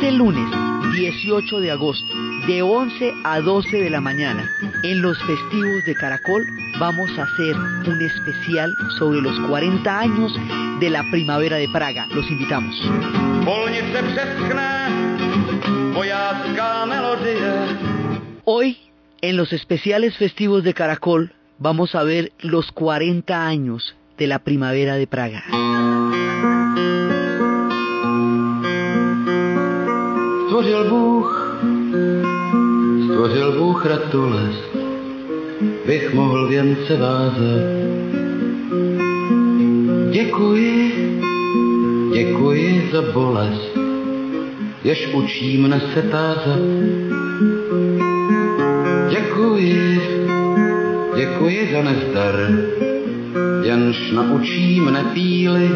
Este lunes 18 de agosto, de 11 a 12 de la mañana, en los festivos de Caracol, vamos a hacer un especial sobre los 40 años de la primavera de Praga. Los invitamos. Hoy, en los especiales festivos de Caracol, vamos a ver los 40 años de la primavera de Praga. Stvořil Bůh, stvořil Bůh ratules, bych mohl věnce vázat. Děkuji, děkuji za bolest, jež učí mne se tázat. Děkuji, děkuji za nezdar, jenž naučí mne píly.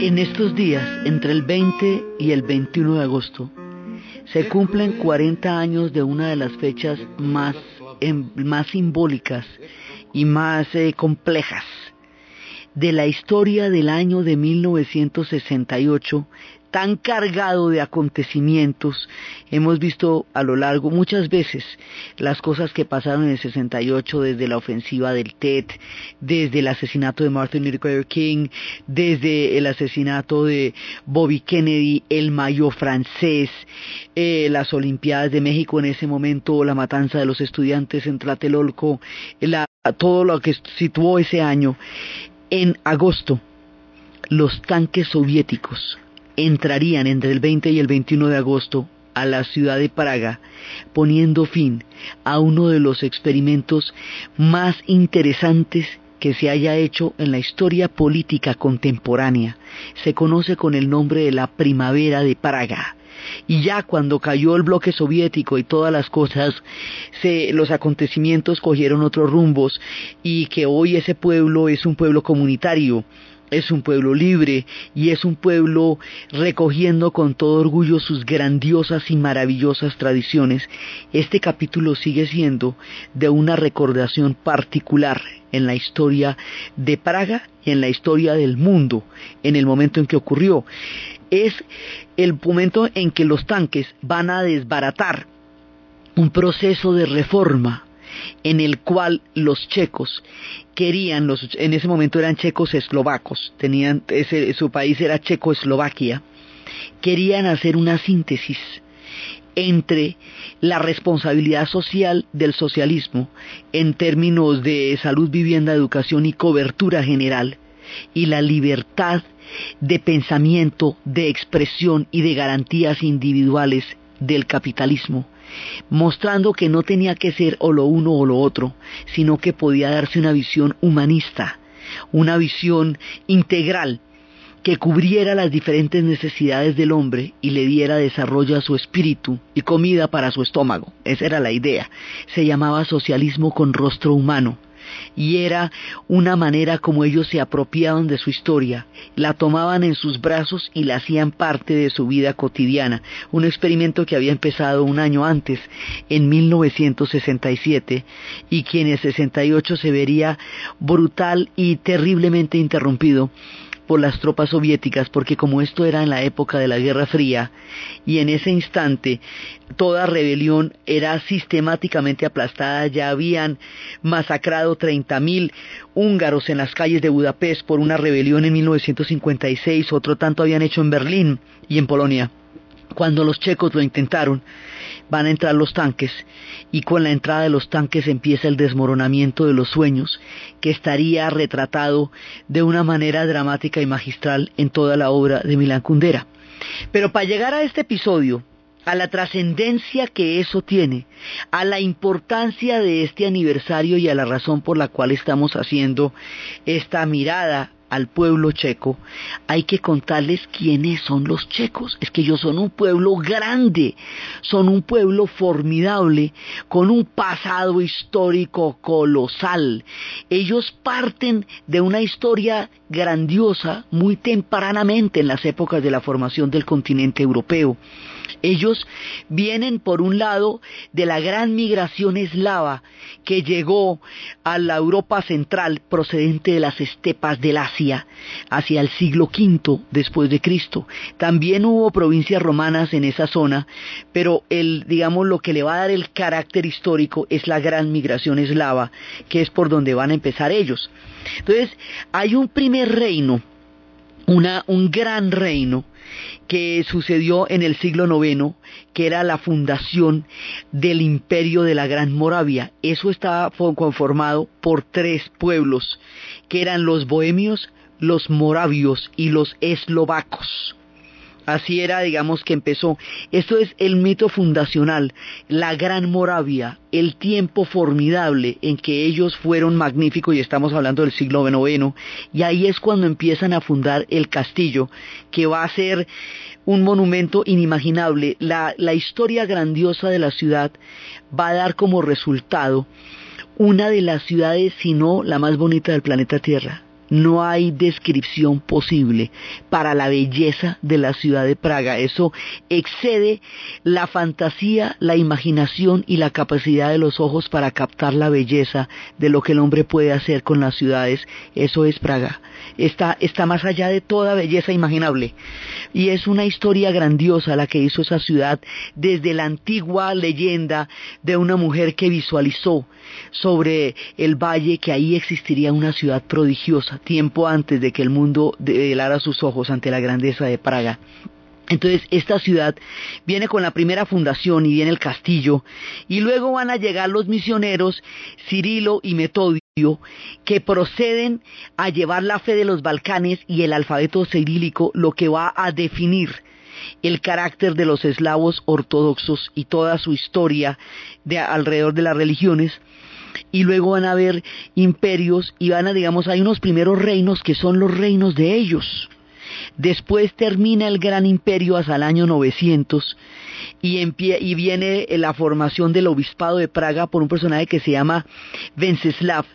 En estos días, entre el 20 y el 21 de agosto, se cumplen 40 años de una de las fechas más, em, más simbólicas y más eh, complejas de la historia del año de 1968 tan cargado de acontecimientos. Hemos visto a lo largo muchas veces las cosas que pasaron en el 68 desde la ofensiva del TED, desde el asesinato de Martin Luther King, desde el asesinato de Bobby Kennedy, el mayo francés, eh, las Olimpiadas de México en ese momento, la matanza de los estudiantes en Tlatelolco, la, todo lo que situó ese año. En agosto, los tanques soviéticos entrarían entre el 20 y el 21 de agosto a la ciudad de Praga, poniendo fin a uno de los experimentos más interesantes que se haya hecho en la historia política contemporánea. Se conoce con el nombre de la Primavera de Praga. Y ya cuando cayó el bloque soviético y todas las cosas, se, los acontecimientos cogieron otros rumbos y que hoy ese pueblo es un pueblo comunitario, es un pueblo libre y es un pueblo recogiendo con todo orgullo sus grandiosas y maravillosas tradiciones, este capítulo sigue siendo de una recordación particular en la historia de Praga y en la historia del mundo en el momento en que ocurrió. Es el momento en que los tanques van a desbaratar un proceso de reforma en el cual los checos querían, en ese momento eran checos eslovacos, tenían, su país era Checoslovaquia, querían hacer una síntesis entre la responsabilidad social del socialismo en términos de salud, vivienda, educación y cobertura general y la libertad de pensamiento, de expresión y de garantías individuales del capitalismo mostrando que no tenía que ser o lo uno o lo otro, sino que podía darse una visión humanista, una visión integral que cubriera las diferentes necesidades del hombre y le diera desarrollo a su espíritu y comida para su estómago. Esa era la idea. Se llamaba socialismo con rostro humano y era una manera como ellos se apropiaban de su historia, la tomaban en sus brazos y la hacían parte de su vida cotidiana, un experimento que había empezado un año antes, en 1967, y que en el 68 se vería brutal y terriblemente interrumpido por las tropas soviéticas, porque como esto era en la época de la Guerra Fría, y en ese instante toda rebelión era sistemáticamente aplastada, ya habían masacrado 30.000 húngaros en las calles de Budapest por una rebelión en 1956, otro tanto habían hecho en Berlín y en Polonia. Cuando los checos lo intentaron, van a entrar los tanques y con la entrada de los tanques empieza el desmoronamiento de los sueños que estaría retratado de una manera dramática y magistral en toda la obra de Milán Kundera. Pero para llegar a este episodio, a la trascendencia que eso tiene, a la importancia de este aniversario y a la razón por la cual estamos haciendo esta mirada al pueblo checo, hay que contarles quiénes son los checos. Es que ellos son un pueblo grande, son un pueblo formidable, con un pasado histórico colosal. Ellos parten de una historia grandiosa muy tempranamente en las épocas de la formación del continente europeo. Ellos vienen, por un lado, de la gran migración eslava que llegó a la Europa central procedente de las estepas del Asia hacia el siglo V después de Cristo. También hubo provincias romanas en esa zona, pero digamos, lo que le va a dar el carácter histórico es la gran migración eslava, que es por donde van a empezar ellos. Entonces, hay un primer reino, un gran reino, que sucedió en el siglo IX, que era la fundación del imperio de la Gran Moravia. Eso estaba conformado por tres pueblos, que eran los bohemios, los moravios y los eslovacos. Así era, digamos, que empezó. Esto es el mito fundacional, la Gran Moravia, el tiempo formidable en que ellos fueron magníficos, y estamos hablando del siglo IX, y ahí es cuando empiezan a fundar el castillo, que va a ser un monumento inimaginable. La, la historia grandiosa de la ciudad va a dar como resultado una de las ciudades, si no la más bonita del planeta Tierra no hay descripción posible para la belleza de la ciudad de Praga. Eso excede la fantasía, la imaginación y la capacidad de los ojos para captar la belleza de lo que el hombre puede hacer con las ciudades. Eso es Praga. Está, está más allá de toda belleza imaginable. Y es una historia grandiosa la que hizo esa ciudad desde la antigua leyenda de una mujer que visualizó sobre el valle que ahí existiría una ciudad prodigiosa tiempo antes de que el mundo helara sus ojos ante la grandeza de Praga. Entonces esta ciudad viene con la primera fundación y viene el castillo y luego van a llegar los misioneros Cirilo y Metodio que proceden a llevar la fe de los Balcanes y el alfabeto cirílico lo que va a definir el carácter de los eslavos ortodoxos y toda su historia de alrededor de las religiones y luego van a haber imperios y van a, digamos, hay unos primeros reinos que son los reinos de ellos. Después termina el gran imperio hasta el año 900 y, y viene la formación del obispado de Praga por un personaje que se llama Venceslav,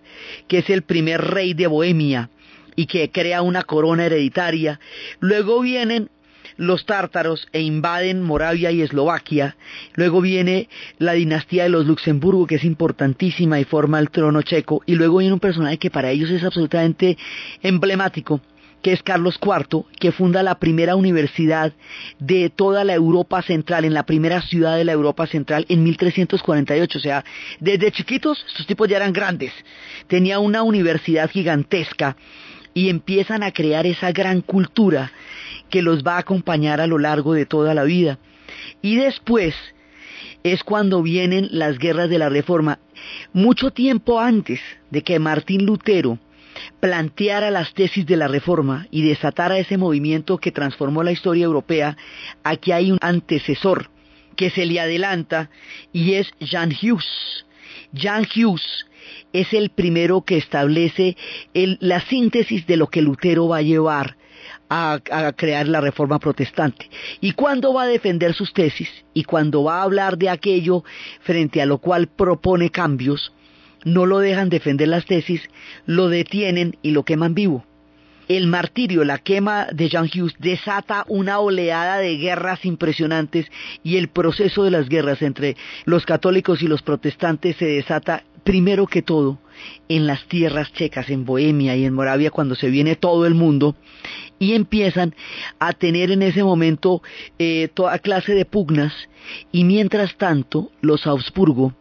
que es el primer rey de Bohemia y que crea una corona hereditaria. Luego vienen los tártaros e invaden Moravia y Eslovaquia. Luego viene la dinastía de los Luxemburgo, que es importantísima y forma el trono checo. Y luego viene un personaje que para ellos es absolutamente emblemático, que es Carlos IV, que funda la primera universidad de toda la Europa Central, en la primera ciudad de la Europa Central en 1348. O sea, desde chiquitos estos tipos ya eran grandes. Tenía una universidad gigantesca y empiezan a crear esa gran cultura que los va a acompañar a lo largo de toda la vida. Y después es cuando vienen las guerras de la Reforma. Mucho tiempo antes de que Martín Lutero planteara las tesis de la Reforma y desatara ese movimiento que transformó la historia europea, aquí hay un antecesor que se le adelanta y es Jan Hughes. Jan Hughes es el primero que establece la síntesis de lo que Lutero va a llevar a, crear la reforma protestante. Y cuando va a defender sus tesis y cuando va a hablar de aquello frente a lo cual propone cambios, no lo dejan defender las tesis, lo detienen y lo queman vivo. El martirio, la quema de Jean Hughes desata una oleada de guerras impresionantes y el proceso de las guerras entre los católicos y los protestantes se desata primero que todo en las tierras checas, en Bohemia y en Moravia, cuando se viene todo el mundo y empiezan a tener en ese momento eh, toda clase de pugnas y mientras tanto los Augsburgo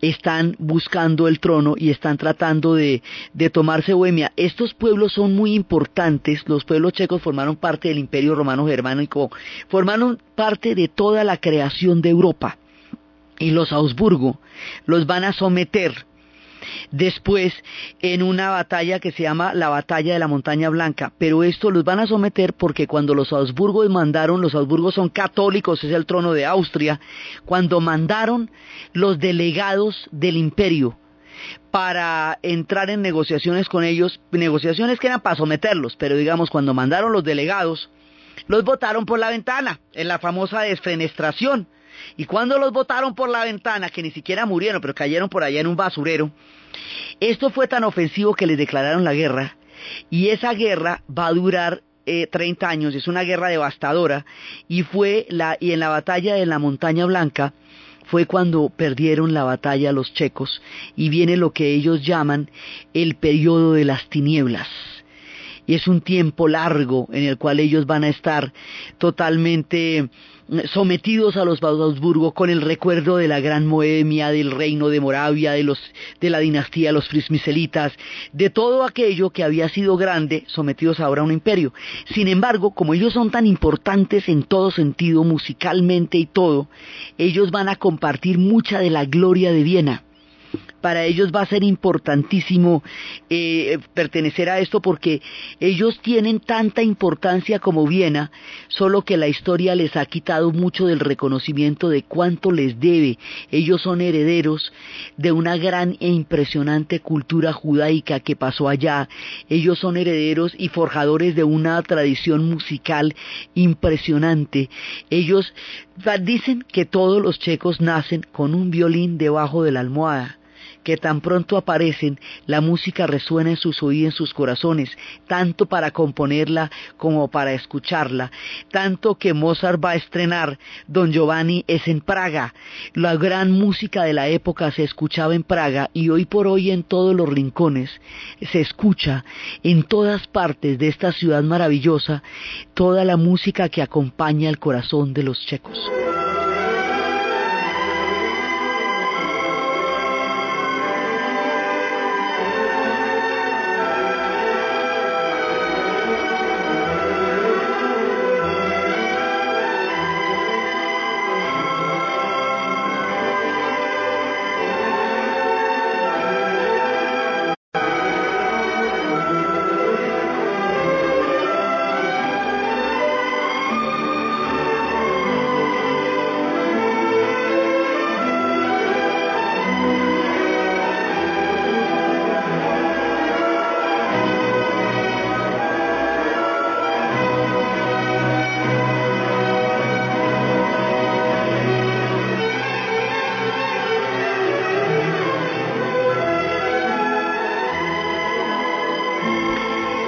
están buscando el trono y están tratando de, de, tomarse Bohemia. Estos pueblos son muy importantes, los pueblos checos formaron parte del imperio romano germánico, formaron parte de toda la creación de Europa y los Augsburgo los van a someter después en una batalla que se llama la batalla de la montaña blanca, pero esto los van a someter porque cuando los Habsburgos mandaron, los Habsburgos son católicos, es el trono de Austria, cuando mandaron los delegados del imperio para entrar en negociaciones con ellos, negociaciones que eran para someterlos, pero digamos cuando mandaron los delegados, los votaron por la ventana, en la famosa desfenestración, y cuando los botaron por la ventana, que ni siquiera murieron, pero cayeron por allá en un basurero, esto fue tan ofensivo que les declararon la guerra y esa guerra va a durar eh, 30 años, es una guerra devastadora, y fue la, y en la batalla de la Montaña Blanca, fue cuando perdieron la batalla los checos y viene lo que ellos llaman el periodo de las tinieblas. Y es un tiempo largo en el cual ellos van a estar totalmente sometidos a los Habsburgo con el recuerdo de la gran Moemia, del reino de Moravia, de, los, de la dinastía de los Frismiselitas, de todo aquello que había sido grande, sometidos ahora a un imperio. Sin embargo, como ellos son tan importantes en todo sentido, musicalmente y todo, ellos van a compartir mucha de la gloria de Viena para ellos va a ser importantísimo eh, pertenecer a esto porque ellos tienen tanta importancia como Viena, solo que la historia les ha quitado mucho del reconocimiento de cuánto les debe. Ellos son herederos de una gran e impresionante cultura judaica que pasó allá. Ellos son herederos y forjadores de una tradición musical impresionante. Ellos dicen que todos los checos nacen con un violín debajo de la almohada que tan pronto aparecen, la música resuena en sus oídos, en sus corazones, tanto para componerla como para escucharla, tanto que Mozart va a estrenar Don Giovanni es en Praga. La gran música de la época se escuchaba en Praga y hoy por hoy en todos los rincones se escucha en todas partes de esta ciudad maravillosa toda la música que acompaña el corazón de los checos.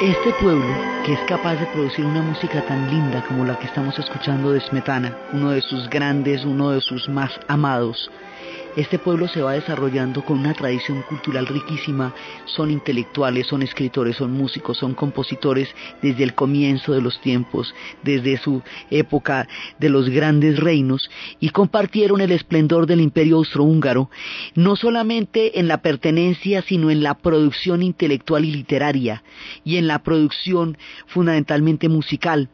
Este pueblo, que es capaz de producir una música tan linda como la que estamos escuchando de Smetana, uno de sus grandes, uno de sus más amados, este pueblo se va desarrollando con una tradición cultural riquísima, son intelectuales, son escritores, son músicos, son compositores desde el comienzo de los tiempos, desde su época de los grandes reinos, y compartieron el esplendor del imperio austrohúngaro, no solamente en la pertenencia, sino en la producción intelectual y literaria, y en la producción fundamentalmente musical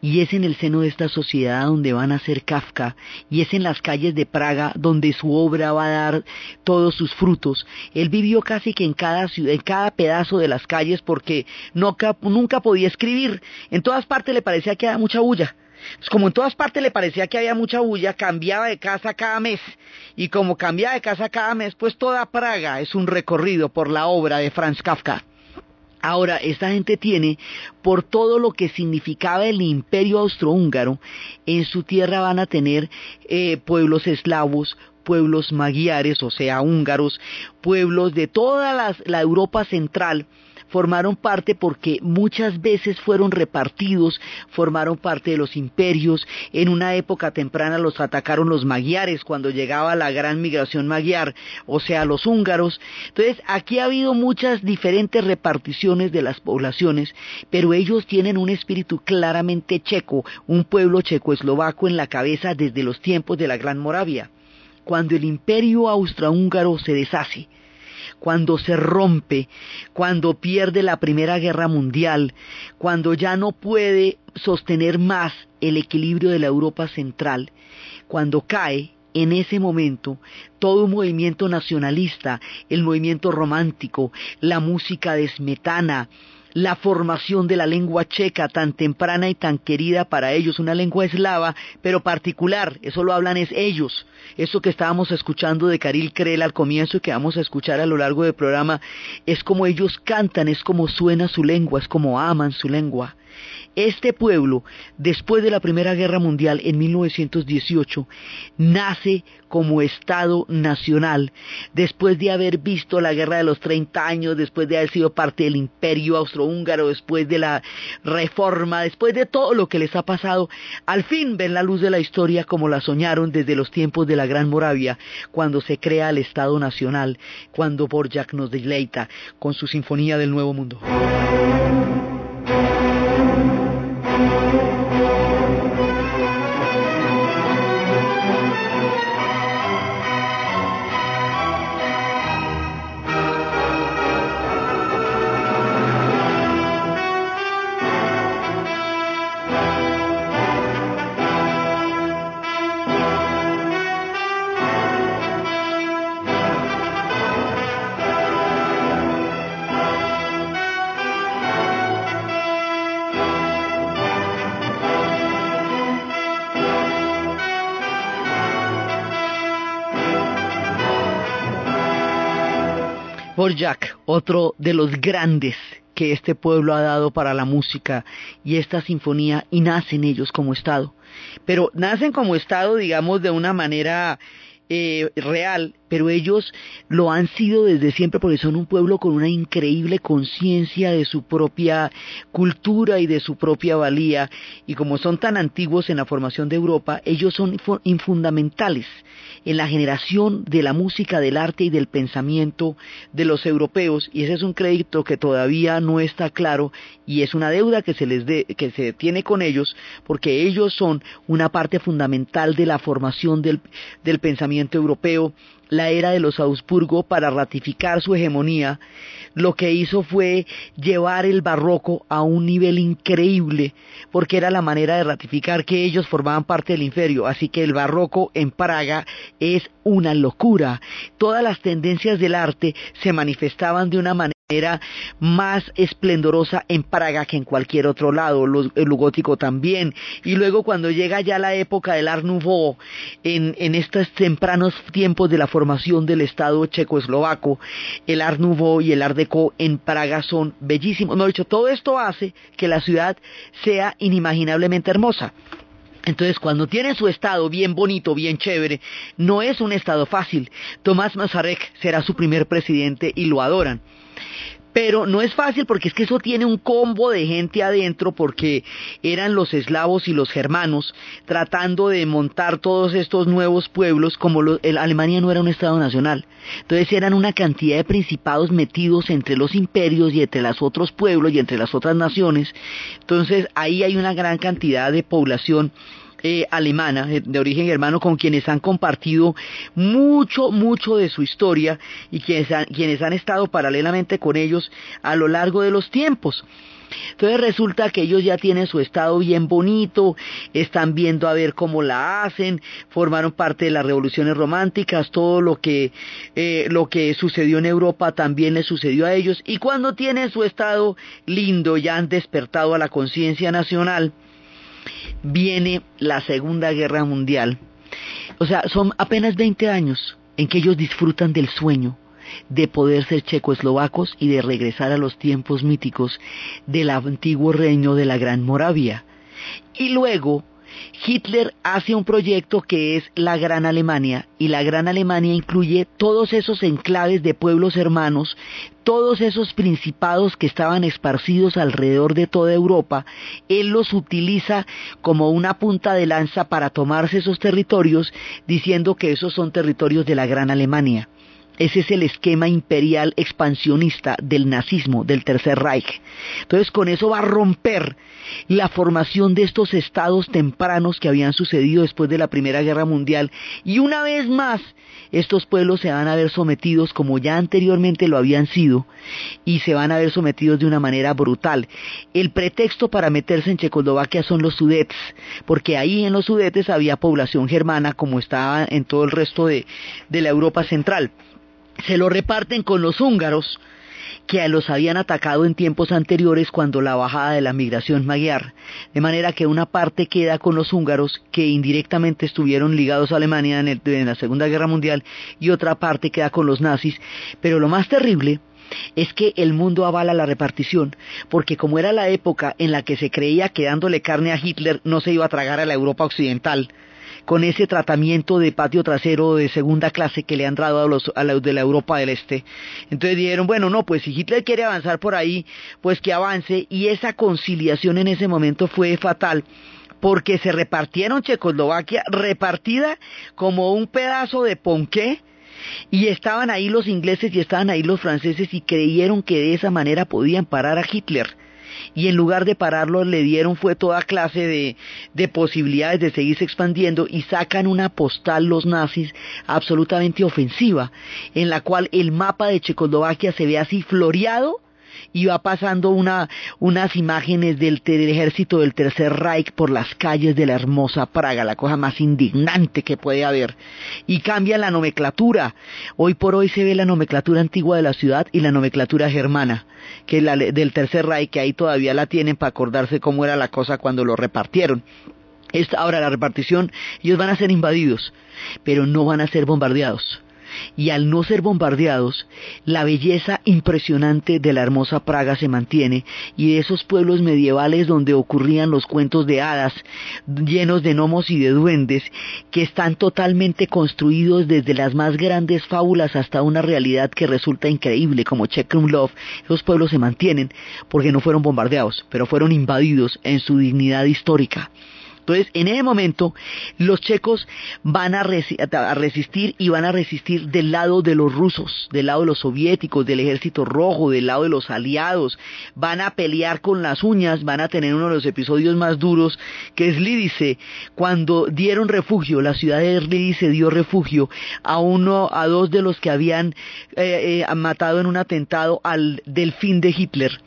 y es en el seno de esta sociedad donde van a ser Kafka, y es en las calles de Praga donde su obra va a dar todos sus frutos. Él vivió casi que en cada en cada pedazo de las calles porque no, nunca podía escribir. En todas partes le parecía que había mucha bulla. Pues como en todas partes le parecía que había mucha bulla, cambiaba de casa cada mes. Y como cambiaba de casa cada mes, pues toda Praga es un recorrido por la obra de Franz Kafka. Ahora, esta gente tiene, por todo lo que significaba el imperio austrohúngaro, en su tierra van a tener eh, pueblos eslavos, pueblos magiares, o sea, húngaros, pueblos de toda la Europa central, formaron parte porque muchas veces fueron repartidos, formaron parte de los imperios, en una época temprana los atacaron los magiares cuando llegaba la gran migración magiar, o sea, los húngaros. Entonces, aquí ha habido muchas diferentes reparticiones de las poblaciones, pero ellos tienen un espíritu claramente checo, un pueblo checo-eslovaco en la cabeza desde los tiempos de la Gran Moravia. Cuando el imperio austrohúngaro se deshace, cuando se rompe, cuando pierde la Primera Guerra Mundial, cuando ya no puede sostener más el equilibrio de la Europa Central, cuando cae, en ese momento, todo un movimiento nacionalista, el movimiento romántico, la música de Smetana, la formación de la lengua checa tan temprana y tan querida para ellos, una lengua eslava, pero particular, eso lo hablan es ellos. Eso que estábamos escuchando de Karil Krell al comienzo y que vamos a escuchar a lo largo del programa, es como ellos cantan, es como suena su lengua, es como aman su lengua. Este pueblo, después de la Primera Guerra Mundial en 1918, nace como Estado nacional, después de haber visto la Guerra de los 30 años, después de haber sido parte del Imperio Austrohúngaro, después de la Reforma, después de todo lo que les ha pasado, al fin ven la luz de la historia como la soñaron desde los tiempos de la Gran Moravia, cuando se crea el Estado nacional, cuando Borjak nos deleita con su Sinfonía del Nuevo Mundo. Borjak, otro de los grandes que este pueblo ha dado para la música y esta sinfonía, y nacen ellos como Estado. Pero nacen como Estado, digamos, de una manera eh, real, pero ellos lo han sido desde siempre porque son un pueblo con una increíble conciencia de su propia cultura y de su propia valía, y como son tan antiguos en la formación de Europa, ellos son infundamentales en la generación de la música, del arte y del pensamiento de los europeos, y ese es un crédito que todavía no está claro y es una deuda que se les que se tiene con ellos, porque ellos son una parte fundamental de la formación del, del pensamiento europeo la era de los Augsburgo para ratificar su hegemonía, lo que hizo fue llevar el barroco a un nivel increíble, porque era la manera de ratificar que ellos formaban parte del imperio. Así que el barroco en Praga es una locura. Todas las tendencias del arte se manifestaban de una manera era más esplendorosa en Praga que en cualquier otro lado, el gótico también. Y luego cuando llega ya la época del Art Nouveau, en, en estos tempranos tiempos de la formación del Estado checoslovaco, el Art Nouveau y el Art Deco en Praga son bellísimos. No, dicho, todo esto hace que la ciudad sea inimaginablemente hermosa. Entonces, cuando tiene su estado bien bonito, bien chévere, no es un estado fácil. Tomás Mazarek será su primer presidente y lo adoran. Pero no es fácil porque es que eso tiene un combo de gente adentro porque eran los eslavos y los germanos tratando de montar todos estos nuevos pueblos como Alemania no era un estado nacional. Entonces eran una cantidad de principados metidos entre los imperios y entre los otros pueblos y entre las otras naciones. Entonces ahí hay una gran cantidad de población eh, alemana, eh, de origen germano, con quienes han compartido mucho, mucho de su historia y quienes han, quienes han estado paralelamente con ellos a lo largo de los tiempos. Entonces resulta que ellos ya tienen su estado bien bonito, están viendo a ver cómo la hacen, formaron parte de las revoluciones románticas, todo lo que, eh, lo que sucedió en Europa también les sucedió a ellos, y cuando tienen su estado lindo, ya han despertado a la conciencia nacional, viene la Segunda Guerra Mundial. O sea, son apenas 20 años en que ellos disfrutan del sueño de poder ser checoslovacos y de regresar a los tiempos míticos del antiguo reino de la Gran Moravia. Y luego Hitler hace un proyecto que es la Gran Alemania y la Gran Alemania incluye todos esos enclaves de pueblos hermanos, todos esos principados que estaban esparcidos alrededor de toda Europa, él los utiliza como una punta de lanza para tomarse esos territorios diciendo que esos son territorios de la Gran Alemania. Ese es el esquema imperial expansionista del nazismo, del Tercer Reich. Entonces con eso va a romper la formación de estos estados tempranos que habían sucedido después de la Primera Guerra Mundial. Y una vez más, estos pueblos se van a ver sometidos como ya anteriormente lo habían sido y se van a ver sometidos de una manera brutal. El pretexto para meterse en Checoslovaquia son los sudetes, porque ahí en los sudetes había población germana como estaba en todo el resto de, de la Europa central se lo reparten con los húngaros, que los habían atacado en tiempos anteriores cuando la bajada de la migración magyar, de manera que una parte queda con los húngaros que indirectamente estuvieron ligados a Alemania en, en, la Segunda Guerra Mundial y otra parte queda con los nazis, pero lo más terrible es que el mundo avala la repartición, porque como era la época en la que se creía que dándole carne a Hitler no se iba a tragar a la Europa occidental, con ese tratamiento de patio trasero de segunda clase que le han dado a los, a los de la Europa del Este. Entonces dijeron, bueno, no, pues si Hitler quiere avanzar por ahí, pues que avance, y esa conciliación en ese momento fue fatal porque se repartieron Checoslovaquia repartida como un pedazo de ponqué y estaban ahí los ingleses y estaban ahí los franceses y creyeron que de esa manera podían parar a Hitler y en lugar de pararlo le dieron fue toda clase de, de posibilidades de seguirse expandiendo y sacan una postal los nazis absolutamente ofensiva en la cual el mapa de Checoslovaquia se ve así floreado y va pasando una, unas imágenes del, ejército del Tercer Reich por las calles de la hermosa Praga, la cosa más indignante que puede haber. Y cambia la nomenclatura. Hoy por hoy se ve la nomenclatura antigua de la ciudad y la nomenclatura germana, que es la del Tercer Reich, que ahí todavía la tienen para acordarse cómo era la cosa cuando lo repartieron. Esta, ahora la repartición, ellos van a ser invadidos, pero no van a ser bombardeados y al no ser bombardeados, la belleza impresionante de la hermosa Praga se mantiene y de esos pueblos medievales donde ocurrían los cuentos de hadas llenos de gnomos y de duendes que están totalmente construidos desde las más grandes fábulas hasta una realidad que resulta increíble como Love, esos pueblos se mantienen porque no fueron bombardeados, pero fueron invadidos en su dignidad histórica. Entonces, en ese momento, los checos van a, resistir y van a resistir del lado de los rusos, del lado de los soviéticos, del ejército rojo, del lado de los aliados, van a pelear con las uñas, van a tener uno de los episodios más duros, que es Lídice, cuando dieron refugio, la ciudad de Lídice dio refugio a uno, a dos de los que habían eh, eh, matado en un atentado al delfín de Hitler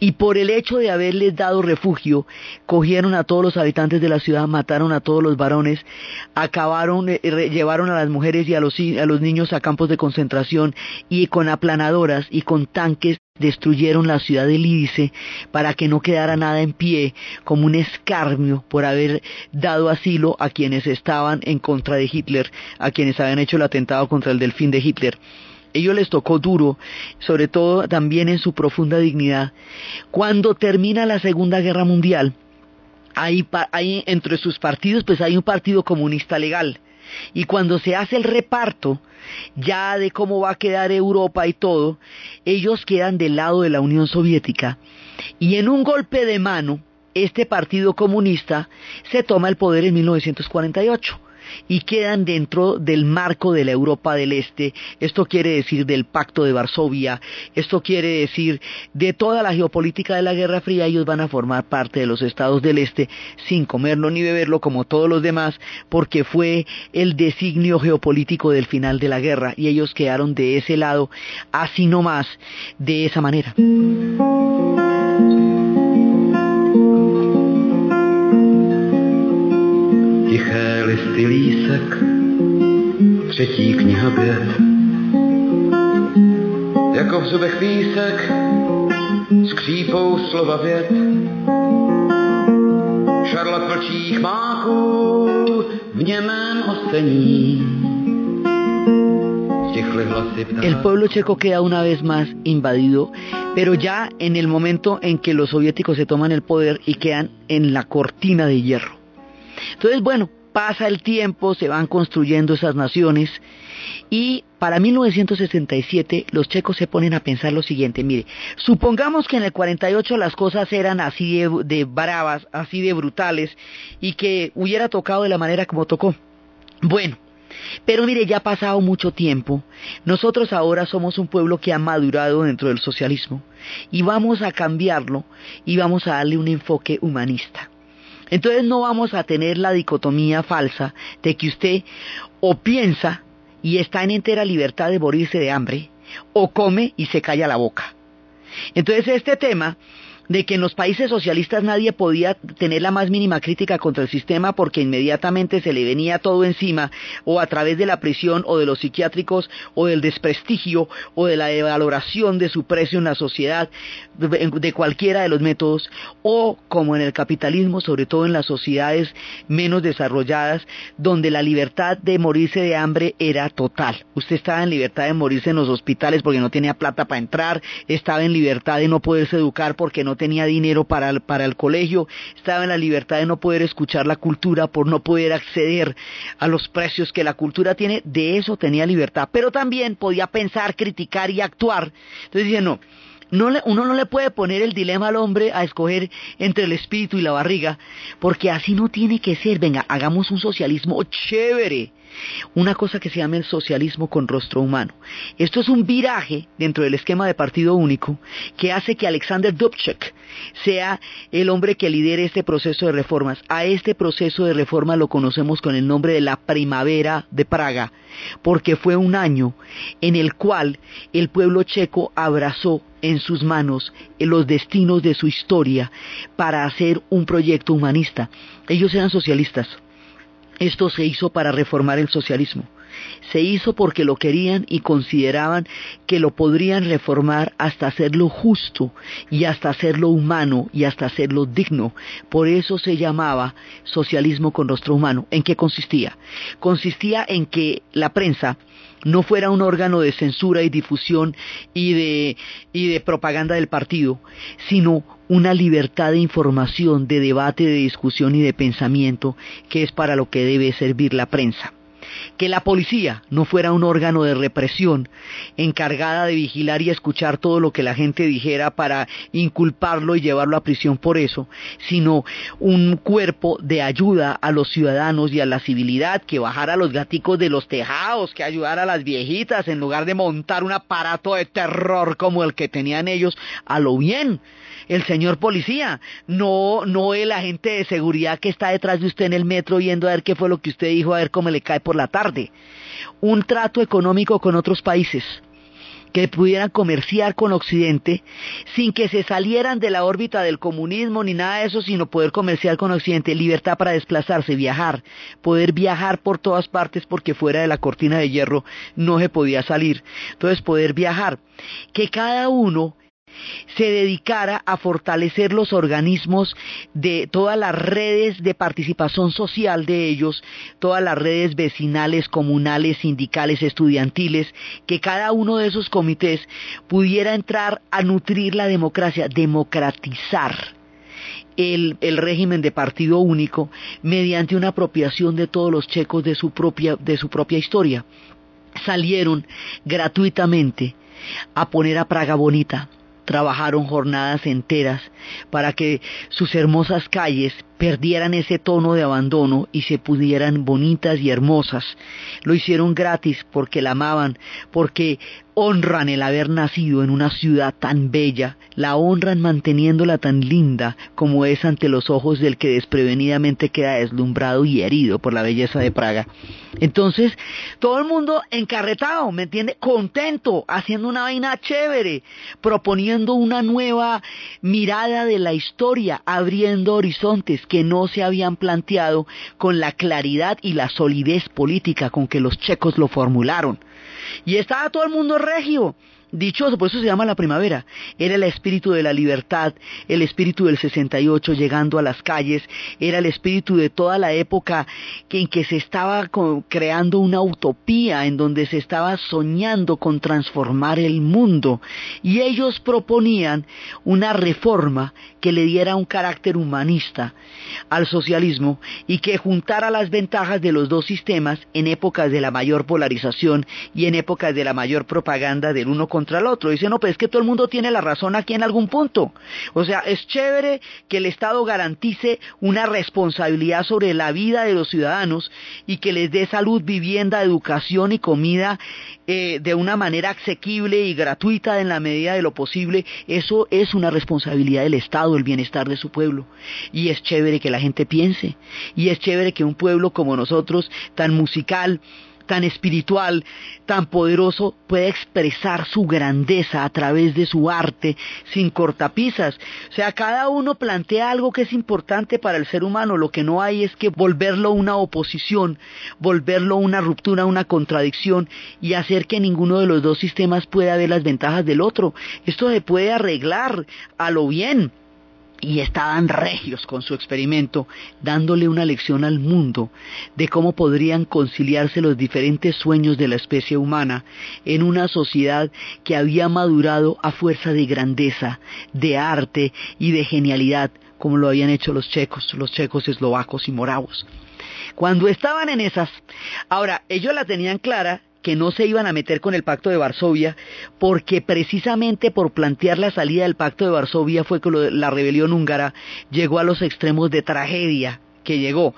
y por el hecho de haberles dado refugio, cogieron a todos los habitantes de la ciudad, mataron a todos los varones, acabaron, eh, llevaron a las mujeres y a los, niños a campos de concentración y con aplanadoras y con tanques destruyeron la ciudad de Lídice para que no quedara nada en pie como un escarnio por haber dado asilo a quienes estaban en contra de Hitler, a quienes habían hecho el atentado contra el delfín de Hitler ellos les tocó duro, sobre todo también en su profunda dignidad. Cuando termina la Segunda Guerra Mundial, hay, hay entre sus partidos, pues hay un partido comunista legal. Y cuando se hace el reparto, ya de cómo va a quedar Europa y todo, ellos quedan del lado de la Unión Soviética. Y en un golpe de mano, este partido comunista se toma el poder en 1948 y quedan dentro del marco de la Europa del Este. Esto quiere decir del Pacto de Varsovia, esto quiere decir de toda la geopolítica de la Guerra Fría, ellos van a formar parte de los estados del Este sin comerlo ni beberlo como todos los demás, porque fue el designio geopolítico del final de la guerra y ellos quedaron de ese lado así nomás, de esa manera. El pueblo checo queda una vez más invadido, pero ya en el momento en que los soviéticos se toman el poder y quedan en la cortina de hierro. Entonces, bueno, pasa el tiempo, se van construyendo esas naciones y para 1967 los checos se ponen a pensar lo siguiente, mire, supongamos que en el 48 las cosas eran así de, bravas, así de brutales y que hubiera tocado de la manera como tocó. Bueno, pero mire, ya ha pasado mucho tiempo. Nosotros ahora somos un pueblo que ha madurado dentro del socialismo y vamos a cambiarlo y vamos a darle un enfoque humanista. Entonces no vamos a tener la dicotomía falsa de que usted o piensa y está en entera libertad de morirse de hambre, o come y se calla la boca. Entonces este tema de que en los países socialistas nadie podía tener la más mínima crítica contra el sistema porque inmediatamente se le venía todo encima, o a través de la prisión o de los psiquiátricos o del desprestigio o de la devaloración de su precio en la sociedad, de cualquiera de los métodos, o como en el capitalismo, sobre todo en las sociedades menos desarrolladas, donde la libertad de morirse de hambre era total. Usted estaba en libertad de morirse en los hospitales porque no tenía plata para entrar, estaba en libertad de no poderse educar porque no tenía dinero para el, colegio, estaba en la libertad de no poder escuchar la cultura por no poder acceder a los precios que la cultura tiene, de eso tenía libertad, pero también podía pensar, criticar y actuar. Entonces dice, no, uno no le puede poner el dilema al hombre a escoger entre el espíritu y la barriga, porque así no tiene que ser. Venga, hagamos un socialismo chévere. Una cosa que se llama el socialismo con rostro humano. Esto es un viraje dentro del esquema de partido único que hace que Alexander Dubček sea el hombre que lidere este proceso de reformas. A este proceso de reforma lo conocemos con el nombre de la primavera de Praga, porque fue un año en el cual el pueblo checo abrazó en sus manos los destinos de su historia para hacer un proyecto humanista. Ellos eran socialistas. Esto se hizo para reformar el socialismo. Se hizo porque lo querían y consideraban que lo podrían reformar hasta hacerlo justo y hasta hacerlo humano y hasta hacerlo digno. Por eso se llamaba socialismo con rostro humano. ¿En qué consistía? Consistía en que la prensa no fuera un órgano de censura y difusión y de, y de propaganda del partido, sino una libertad de información, de debate, de discusión y de pensamiento, que es para lo que debe servir la prensa que la policía no fuera un órgano de represión encargada de vigilar y escuchar todo lo que la gente dijera para inculparlo y llevarlo a prisión por eso, sino un cuerpo de ayuda a los ciudadanos y a la civilidad, que bajara a los gaticos de los tejados, que ayudara a las viejitas en lugar de montar un aparato de terror como el que tenían ellos, a lo bien. El señor policía, no, no el agente de seguridad que está detrás de usted en el metro yendo a ver qué fue lo que usted dijo, a ver cómo le cae por la tarde. Un trato económico con otros países que pudieran comerciar con Occidente sin que se salieran de la órbita del comunismo ni nada de eso, sino poder comerciar con Occidente, libertad para desplazarse, viajar, poder viajar por todas partes porque fuera de la cortina de hierro no se podía salir. Entonces poder viajar, que cada uno se dedicara a fortalecer los organismos de todas las redes de participación social de ellos, todas las redes vecinales, comunales, sindicales, estudiantiles, que cada uno de esos comités pudiera entrar a nutrir la democracia, democratizar. El, régimen de partido único mediante una apropiación de todos los checos de su propia, historia. Salieron gratuitamente a poner a Praga bonita, trabajaron jornadas enteras para que sus hermosas calles perdieran ese tono de abandono y se pudieran bonitas y hermosas. Lo hicieron gratis porque la amaban, porque honran el haber nacido en una ciudad tan bella, la honran manteniéndola tan linda como es ante los ojos del que desprevenidamente queda deslumbrado y herido por la belleza de Praga. Entonces, todo el mundo encarretado, ¿me entiende? Contento, haciendo una vaina chévere, proponiendo una nueva mirada de la historia, abriendo horizontes, que no se habían planteado con la claridad y la solidez política con que los checos lo formularon. Y estaba todo el mundo regio, dichoso, por eso se llama la primavera. Era el espíritu de la libertad, el espíritu del 68 llegando a las calles, era el espíritu de toda la época en que se estaba creando una utopía, en donde se estaba soñando con transformar el mundo. Y ellos proponían una reforma que le diera un carácter humanista al socialismo y que juntara las ventajas de los dos sistemas en épocas de la mayor polarización y en épocas de la mayor propaganda del uno contra el otro. Dice, no, pero es que todo el mundo tiene la razón aquí en algún punto. O sea, es chévere que el Estado garantice una responsabilidad sobre la vida de los ciudadanos y que les dé salud, vivienda, educación y comida eh, de una manera asequible y gratuita en la medida de lo posible. Eso es una responsabilidad del Estado, el bienestar de su pueblo. Y es chévere que la gente piense. Y es chévere que un pueblo como nosotros, tan musical, tan espiritual, tan poderoso, puede expresar su grandeza a través de su arte sin cortapisas. O sea, cada uno plantea algo que es importante para el ser humano. Lo que no hay es que volverlo una oposición, volverlo una ruptura, una contradicción y hacer que ninguno de los dos sistemas pueda ver las ventajas del otro. Esto se puede arreglar a lo bien y estaban regios con su experimento, dándole una lección al mundo de cómo podrían conciliarse los diferentes sueños de la especie humana en una sociedad que había madurado a fuerza de grandeza, de arte y de genialidad, como lo habían hecho los checos, los checos eslovacos y moravos. Cuando estaban en esas, ahora ellos la tenían clara que no se iban a meter con el pacto de Varsovia, porque precisamente por plantear la salida del pacto de Varsovia fue que la rebelión húngara llegó a los extremos de tragedia que llegó.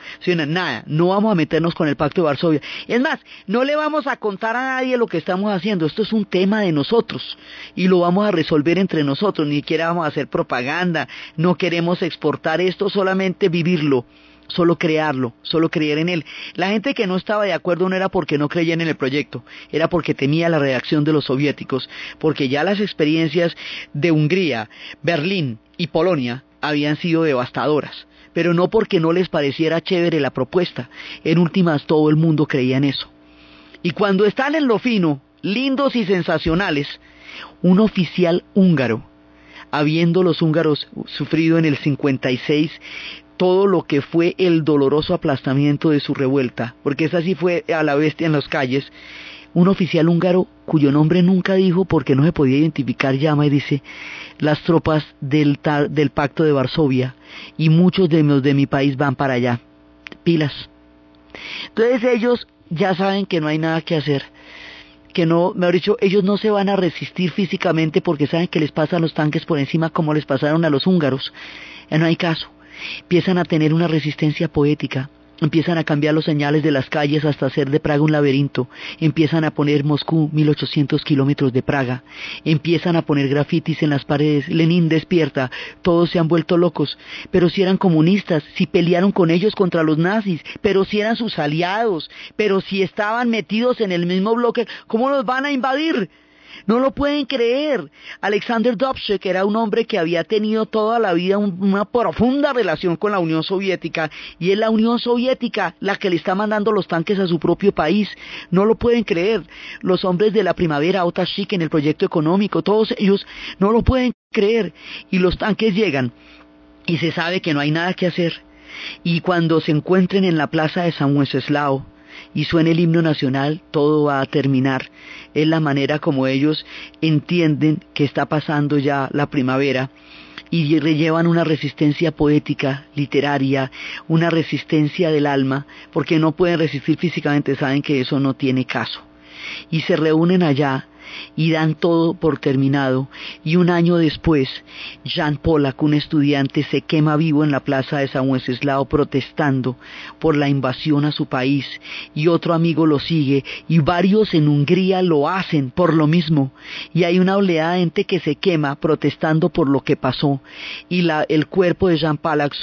nada, no vamos a meternos con el pacto de Varsovia. Es más, no le vamos a contar a nadie lo que estamos haciendo. Esto es un tema de nosotros y lo vamos a resolver entre nosotros. Ni siquiera vamos a hacer propaganda. No queremos exportar esto, solamente vivirlo solo crearlo, solo creer en él. La gente que no estaba de acuerdo no era porque no creía en el proyecto, era porque temía la reacción de los soviéticos, porque ya las experiencias de Hungría, Berlín y Polonia habían sido devastadoras, pero no porque no les pareciera chévere la propuesta, en últimas todo el mundo creía en eso. Y cuando están en lo fino, lindos y sensacionales, un oficial húngaro, habiendo los húngaros sufrido en el 56 todo lo que fue el doloroso aplastamiento de su revuelta, porque esa sí fue a la bestia en las calles, un oficial húngaro cuyo nombre nunca dijo porque no se podía identificar llama y dice, las tropas del, del pacto de Varsovia y muchos de los de mi país van para allá, pilas. Entonces ellos ya saben que no hay nada que hacer, que no, mejor dicho, ellos no se van a resistir físicamente porque saben que les pasan los tanques por encima como les pasaron a los húngaros. No hay caso empiezan a tener una resistencia poética, empiezan a cambiar los señales de las calles hasta hacer de Praga un laberinto, empiezan a poner Moscú 1800 kilómetros de Praga, empiezan a poner grafitis en las paredes, Lenin despierta, todos se han vuelto locos, pero si eran comunistas, si pelearon con ellos contra los nazis, pero si eran sus aliados, pero si estaban metidos en el mismo bloque, ¿cómo los van a invadir? No lo pueden creer. Alexander Dubček era un hombre que había tenido toda la vida una profunda relación con la Unión Soviética y es la Unión Soviética la que le está mandando los tanques a su propio país. No lo pueden creer. Los hombres de la primavera, Otashik en el proyecto económico, todos ellos no lo pueden creer. Y los tanques llegan y se sabe que no hay nada que hacer. Y cuando se encuentren en la plaza de San Wenceslao, y suene el himno nacional, todo va a terminar. Es la manera como ellos entienden que está pasando ya la primavera y llevan una resistencia poética, literaria, una resistencia del alma, porque no pueden resistir físicamente, saben que eso no tiene caso. Y se reúnen allá y dan todo por terminado. Y un año después Jan Polak, un estudiante, se quema vivo en la plaza de San Wenceslao protestando por la invasión a su país. Y otro amigo lo sigue y varios en Hungría lo hacen por lo mismo. Y hay una oleada de gente que se quema protestando por lo que pasó. Y el cuerpo de Jan Polak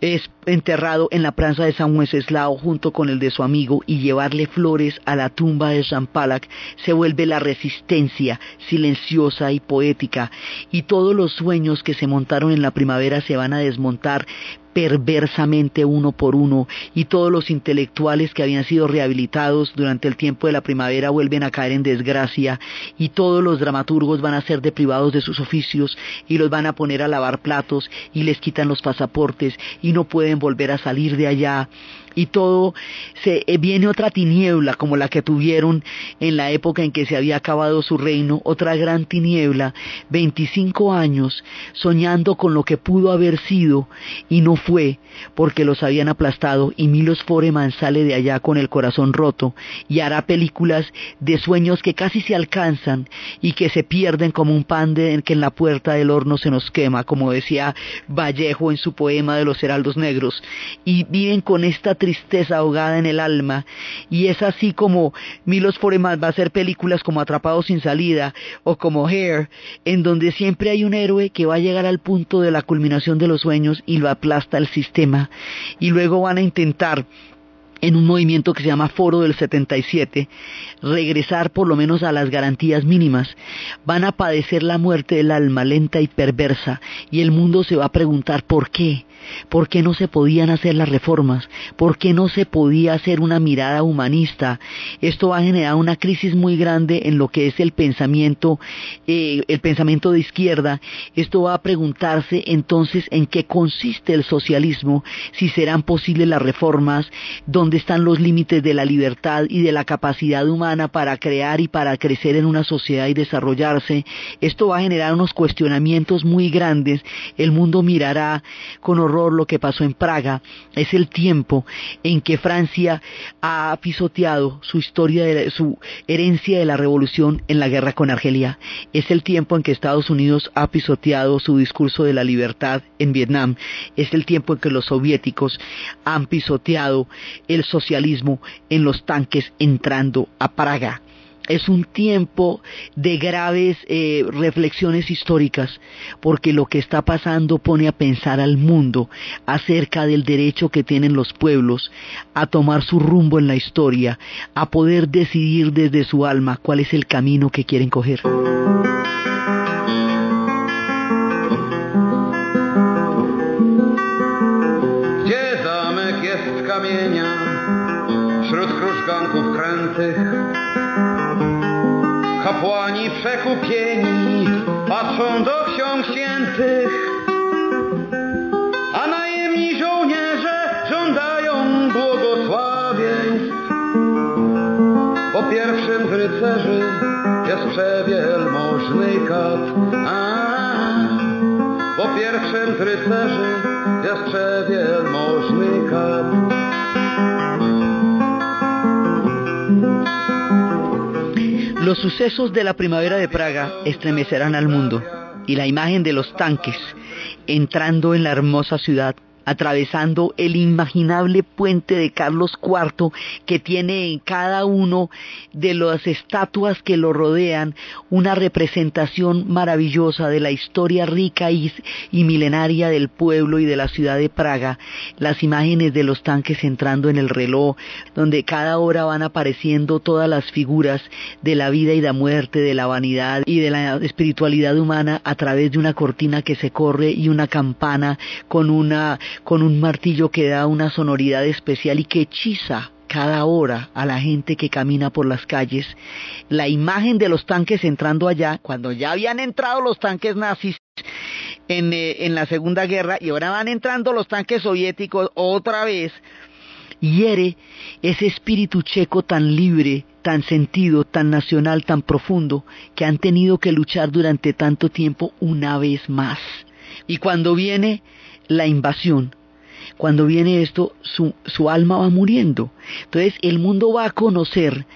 es enterrado en la plaza de San Wenceslao junto con el de su amigo y llevarle flores a la tumba de Jan Palak se vuelve la resistencia silenciosa y poética. Y todos los sueños que se montaron en la primavera se van a desmontar perversamente uno por uno y todos los intelectuales que habían sido rehabilitados durante el tiempo de la primavera vuelven a caer en desgracia y todos los dramaturgos van a ser deprivados de sus oficios y los van a poner a lavar platos y les quitan los pasaportes y no pueden volver a salir de allá y todo se eh, viene otra tiniebla como la que tuvieron en la época en que se había acabado su reino, otra gran tiniebla, 25 años soñando con lo que pudo haber sido y no fue porque los habían aplastado y Milos Foreman sale de allá con el corazón roto y hará películas de sueños que casi se alcanzan y que se pierden como un pan de que en la puerta del horno se nos quema, como decía Vallejo en su poema de los heraldos negros, y viven con esta tristeza ahogada en el alma. Y es así como Milos Forman va a hacer películas como Atrapados sin salida o como Hair, en donde siempre hay un héroe que va a llegar al punto de la culminación de los sueños y lo aplasta el sistema. Y luego van a intentar en un movimiento que se llama Foro del 77, regresar por lo menos a las garantías mínimas, van a padecer la muerte del alma lenta y perversa y el mundo se va a preguntar por qué, ¿Por qué no se podían hacer las reformas? ¿Por qué no se podía hacer una mirada humanista? Esto va a generar una crisis muy grande en lo que es el pensamiento, eh, el pensamiento de izquierda. Esto va a preguntarse entonces en qué consiste el socialismo, si serán posibles las reformas, dónde están los límites de la libertad y de la capacidad humana para crear y para crecer en una sociedad y desarrollarse. Esto va a generar unos cuestionamientos muy grandes. El mundo mirará con horror lo que pasó en Praga, es el tiempo en que Francia ha pisoteado su historia, de, su herencia de la revolución en la guerra con Argelia. Es el tiempo en que Estados Unidos ha pisoteado su discurso de la libertad en Vietnam. Es el tiempo en que los soviéticos han pisoteado el socialismo en los tanques entrando a Praga es un tiempo de graves eh, reflexiones históricas, porque lo que está pasando pone a pensar al mundo acerca del derecho que tienen los pueblos a tomar su rumbo en la historia, a poder decidir desde su alma cuál es el camino que quieren coger. Los sucesos de la primavera de Praga estremecerán al mundo y la imagen de los tanques entrando en la hermosa ciudad atravesando el imaginable puente de Carlos IV que tiene en cada uno de las estatuas que lo rodean una representación maravillosa de la historia rica y, milenaria del pueblo y de la ciudad de Praga, las imágenes de los tanques entrando en el reloj, donde cada hora van apareciendo todas las figuras de la vida y la muerte, de la vanidad y de la espiritualidad humana a través de una cortina que se corre y una campana con una con un martillo que da una sonoridad especial y que hechiza cada hora a la gente que camina por las calles. La imagen de los tanques entrando allá, cuando ya habían entrado los tanques nazis en, eh, en la Segunda Guerra y ahora van entrando los tanques soviéticos otra vez, hiere ese espíritu checo tan libre, tan sentido, tan nacional, tan profundo, que han tenido que luchar durante tanto tiempo una vez más. Y cuando viene la invasión, cuando viene esto, su, su alma va muriendo. Entonces el mundo va a conocer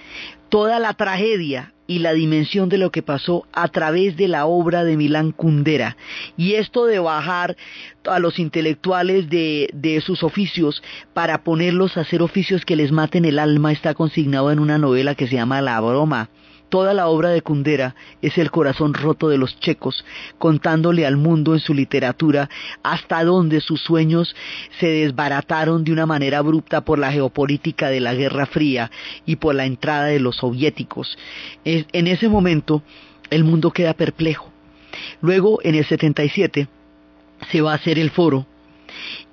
toda la tragedia y la dimensión de lo que pasó a través de la obra de Milán Kundera. Y esto de bajar a los intelectuales de, de, sus oficios para ponerlos a hacer oficios que les maten el alma está consignado en una novela que se llama La Broma. Toda la obra de Kundera es el corazón roto de los checos, contándole al mundo en su literatura hasta dónde sus sueños se desbarataron de una manera abrupta por la geopolítica de la Guerra Fría y por la entrada de los soviéticos. En ese momento el mundo queda perplejo. Luego, en el 77, se va a hacer el foro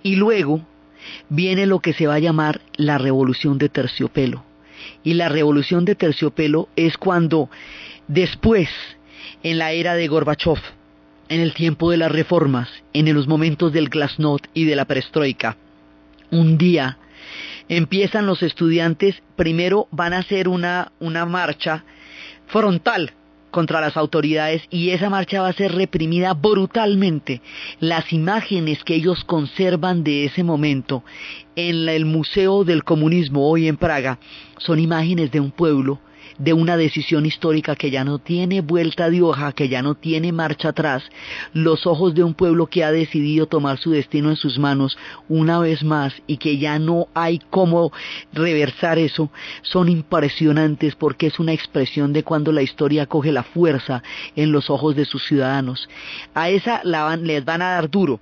y luego viene lo que se va a llamar la revolución de terciopelo y la revolución de terciopelo es cuando después, en la era de Gorbachev, en el tiempo de las reformas, en los momentos del glasnost y de la perestroika, un día empiezan los estudiantes, primero van a hacer una, una marcha frontal contra las autoridades y esa marcha va a ser reprimida brutalmente. Las imágenes que ellos conservan de ese momento en el Museo del Comunismo hoy en Praga son imágenes de un pueblo de una decisión histórica que ya no tiene vuelta de hoja, que ya no tiene marcha atrás, los ojos de un pueblo que ha decidido tomar su destino en sus manos una vez más y que ya no hay cómo reversar eso, son impresionantes porque es una expresión de cuando la historia coge la fuerza en los ojos de sus ciudadanos. A esa la van, les van a dar duro,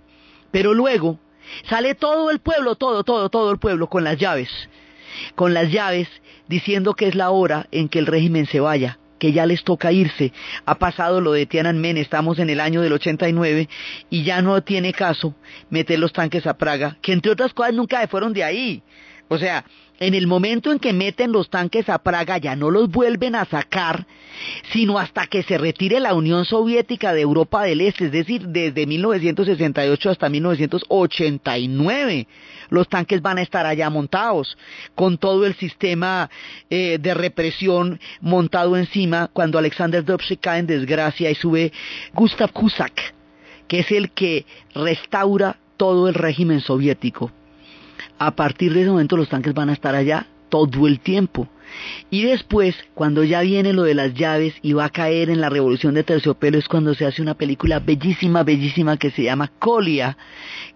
pero luego sale todo el pueblo, todo, todo, todo el pueblo con las llaves con las llaves diciendo que es la hora en que el régimen se vaya, que ya les toca irse. Ha pasado lo de Tiananmen, estamos en el año del 89 y ya no tiene caso meter los tanques a Praga, que entre otras cosas nunca se fueron de ahí. O sea, en el momento en que meten los tanques a Praga ya no los vuelven a sacar, sino hasta que se retire la Unión Soviética de Europa del Este, es decir, desde 1968 hasta 1989 los tanques van a estar allá montados, con todo el sistema eh, de represión montado encima, cuando Alexander Dubček cae en desgracia y sube Gustav Kusak, que es el que restaura todo el régimen soviético a partir de ese momento los tanques van a estar allá todo el tiempo. Y después, cuando ya viene lo de las llaves y va a caer en la revolución de terciopelo, es cuando se hace una película bellísima, bellísima que se llama Kolia,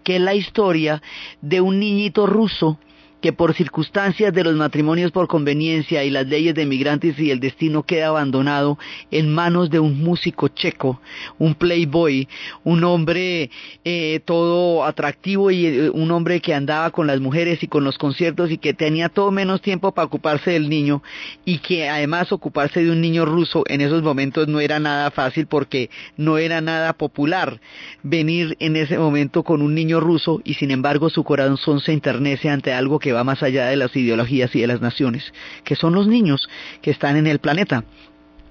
que es la historia de un niñito ruso que por circunstancias de los matrimonios por conveniencia y las leyes de migrantes y el destino queda abandonado en manos de un músico checo, un playboy, un hombre eh, todo atractivo y eh, un hombre que andaba con las mujeres y con los conciertos y que tenía todo menos tiempo para ocuparse del niño y que además ocuparse de un niño ruso en esos momentos no era nada fácil porque no era nada popular venir en ese momento con un niño ruso y sin embargo su corazón se internece ante algo que va más allá de las ideologías y de las naciones, que son los niños que están en el planeta.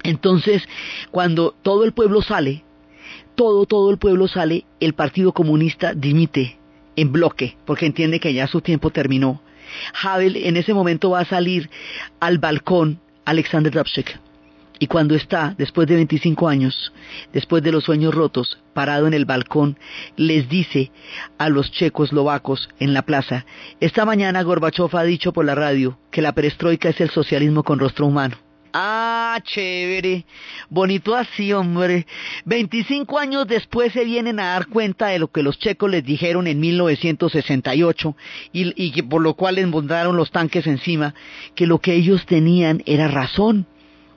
Entonces, cuando todo el pueblo sale, todo, todo el pueblo sale, el Partido Comunista dimite en bloque, porque entiende que ya su tiempo terminó. Havel en ese momento va a salir al balcón Alexander Dubček y cuando está, después de 25 años, después de los sueños rotos, parado en el balcón, les dice a los checoslovacos en la plaza, esta mañana Gorbachev ha dicho por la radio que la perestroika es el socialismo con rostro humano. Ah, chévere, bonito así, hombre. 25 años después se vienen a dar cuenta de lo que los checos les dijeron en 1968 y, por lo cual les montaron los tanques encima, que lo que ellos tenían era razón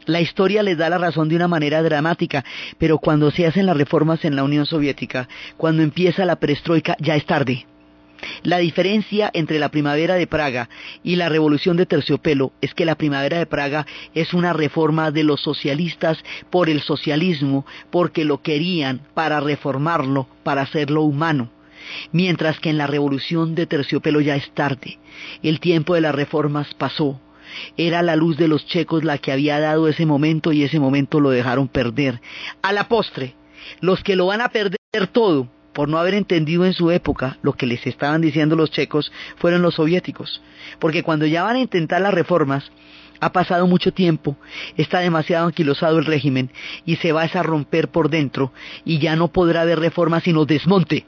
la historia les da la razón de una manera dramática, pero cuando se hacen las reformas en la Unión Soviética, cuando empieza la perestroika, ya es tarde. La diferencia entre la primavera de Praga y la revolución de terciopelo es que la primavera de Praga es una reforma de los socialistas por el socialismo, porque lo querían para reformarlo, para hacerlo humano. Mientras que en la revolución de terciopelo ya es tarde. El tiempo de las reformas pasó era la luz de los checos la que había dado ese momento y ese momento lo dejaron perder. A la postre, los que lo van a perder todo por no haber entendido en su época lo que les estaban diciendo los checos fueron los soviéticos. Porque cuando ya van a intentar las reformas, ha pasado mucho tiempo, está demasiado anquilosado el régimen y se va a romper por dentro y ya no podrá haber reformas sino desmonte.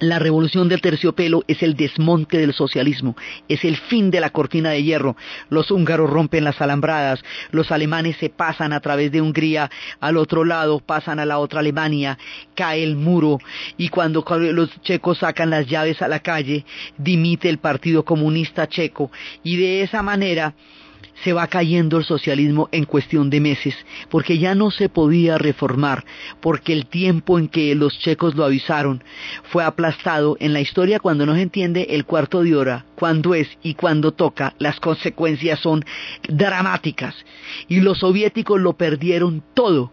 La revolución del terciopelo es el desmonte del socialismo, es el fin de la cortina de hierro. Los húngaros rompen las alambradas, los alemanes se pasan a través de Hungría al otro lado, pasan a la otra Alemania, cae el muro y cuando los checos sacan las llaves a la calle, dimite el Partido Comunista Checo y de esa manera se va cayendo el socialismo en cuestión de meses, porque ya no se podía reformar, porque el tiempo en que los checos lo avisaron fue aplastado. En la historia cuando no se entiende el cuarto de hora, cuándo es y cuándo toca, las consecuencias son dramáticas. Y los soviéticos lo perdieron todo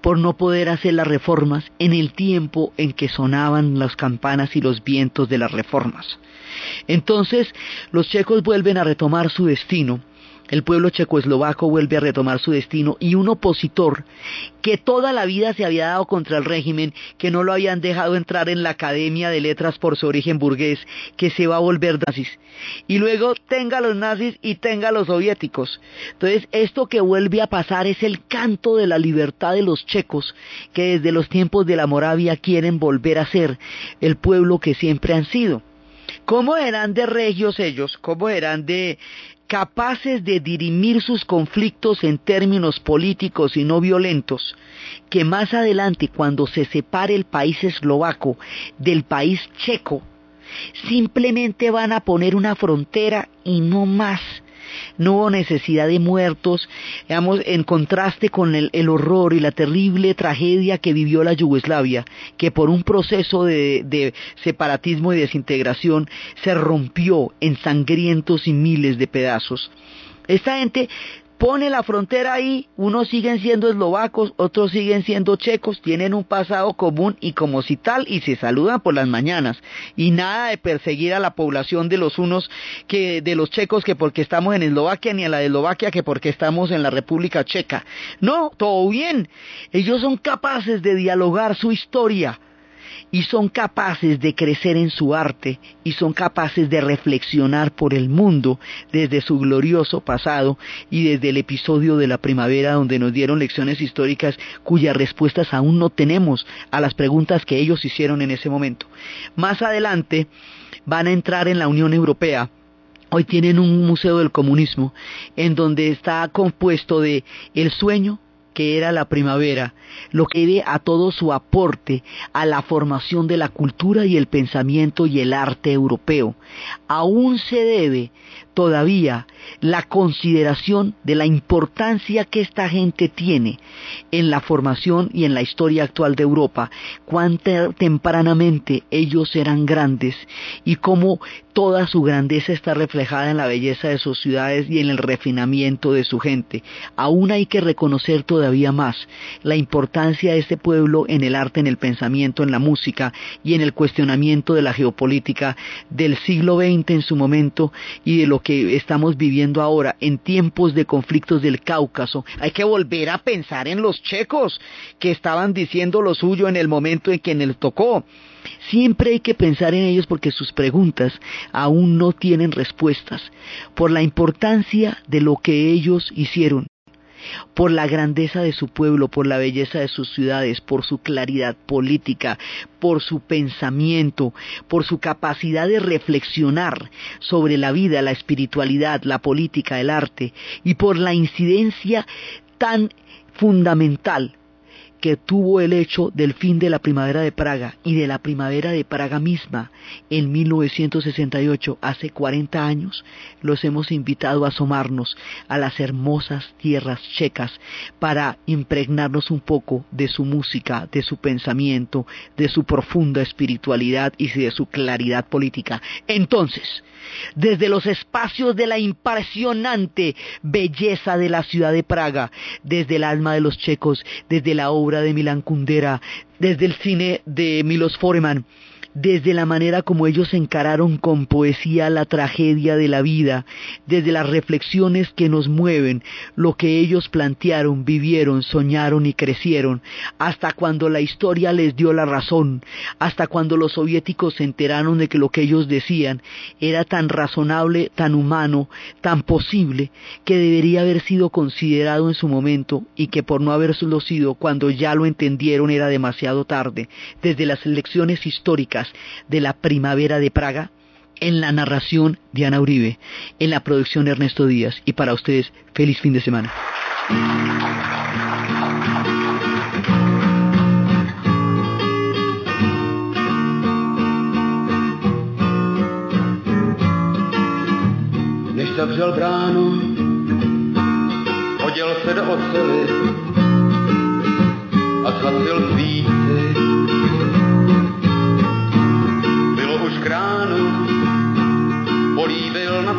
por no poder hacer las reformas en el tiempo en que sonaban las campanas y los vientos de las reformas. Entonces los checos vuelven a retomar su destino el pueblo checoslovaco vuelve a retomar su destino y un opositor que toda la vida se había dado contra el régimen, que no lo habían dejado entrar en la Academia de Letras por su origen burgués, que se va a volver nazis. Y luego tenga los nazis y tenga los soviéticos. Entonces, esto que vuelve a pasar es el canto de la libertad de los checos, que desde los tiempos de la Moravia quieren volver a ser el pueblo que siempre han sido. ¿Cómo eran de regios ellos? ¿Cómo eran de capaces de dirimir sus conflictos en términos políticos y no violentos, que más adelante cuando se separe el país eslovaco del país checo, simplemente van a poner una frontera y no más. No hubo necesidad de muertos, digamos, en contraste con el, horror y la terrible tragedia que vivió la Yugoslavia, que por un proceso de, de separatismo y desintegración se rompió en sangrientos y miles de pedazos. Esta gente pone la frontera ahí, unos siguen siendo eslovacos, otros siguen siendo checos, tienen un pasado común y como si tal, y se saludan por las mañanas. Y nada de perseguir a la población de los unos que de los checos que porque estamos en Eslovaquia, ni a la de Eslovaquia que porque estamos en la República Checa. No, todo bien. Ellos son capaces de dialogar su historia y son capaces de crecer en su arte y son capaces de reflexionar por el mundo desde su glorioso pasado y desde el episodio de la primavera donde nos dieron lecciones históricas cuyas respuestas aún no tenemos a las preguntas que ellos hicieron en ese momento. Más adelante van a entrar en la Unión Europea Hoy tienen un museo del comunismo en donde está compuesto de el sueño, que era la primavera, lo que debe a todo su aporte a la formación de la cultura y el pensamiento y el arte europeo. Aún se debe todavía la consideración de la importancia que esta gente tiene en la formación y en la historia actual de Europa, cuán tempranamente ellos eran grandes y cómo toda su grandeza está reflejada en la belleza de sus ciudades y en el refinamiento de su gente. Aún hay que reconocer todavía más la importancia de este pueblo en el arte, en el pensamiento, en la música y en el cuestionamiento de la geopolítica del siglo XX en su momento y de lo que estamos viviendo ahora en tiempos de conflictos del Cáucaso. Hay que volver a pensar en los checos que estaban diciendo lo suyo en el momento en que les tocó. Siempre hay que pensar en ellos porque sus preguntas aún no tienen respuestas, por la importancia de lo que ellos hicieron, por la grandeza de su pueblo, por la belleza de sus ciudades, por su claridad política, por su pensamiento, por su capacidad de reflexionar sobre la vida, la espiritualidad, la política, el arte, y por la incidencia tan fundamental que tuvo el hecho del fin de la primavera de Praga y de la primavera de Praga misma en 1968, hace 40 años, los hemos invitado a asomarnos a las hermosas tierras checas para impregnarnos un poco de su música, de su pensamiento, de su profunda espiritualidad y de su claridad política. Entonces, desde los espacios de la impresionante belleza de la ciudad de Praga, desde el alma de los checos, desde la obra de Milan Kundera, desde el cine de Milos Forman, desde la manera como ellos encararon con poesía la tragedia de la vida, desde las reflexiones que nos mueven, lo que ellos plantearon, vivieron, soñaron y crecieron, hasta cuando la historia les dio la razón, hasta cuando los soviéticos se enteraron de que lo que ellos decían era tan razonable, tan humano, tan posible, que debería haber sido considerado en su momento y que por no haberlo sido cuando ya lo entendieron era demasiado tarde, desde las lecciones históricas de la primavera de Praga, en la narración Diana Uribe, en la producción Ernesto Díaz. Y para ustedes, feliz fin de semana.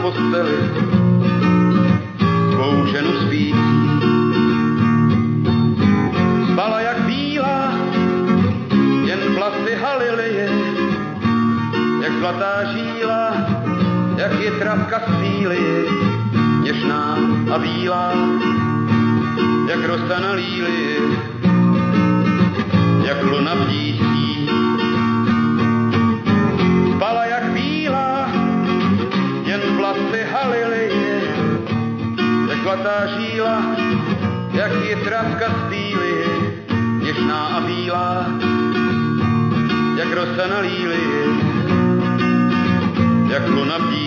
Posteli. Svou ženu spící. Spala jak bílá, jen vlasy Halileje, jak zlatá žíla, jak je travka síly, něžná a bílá, jak rosa na líli, líly, jak luna pí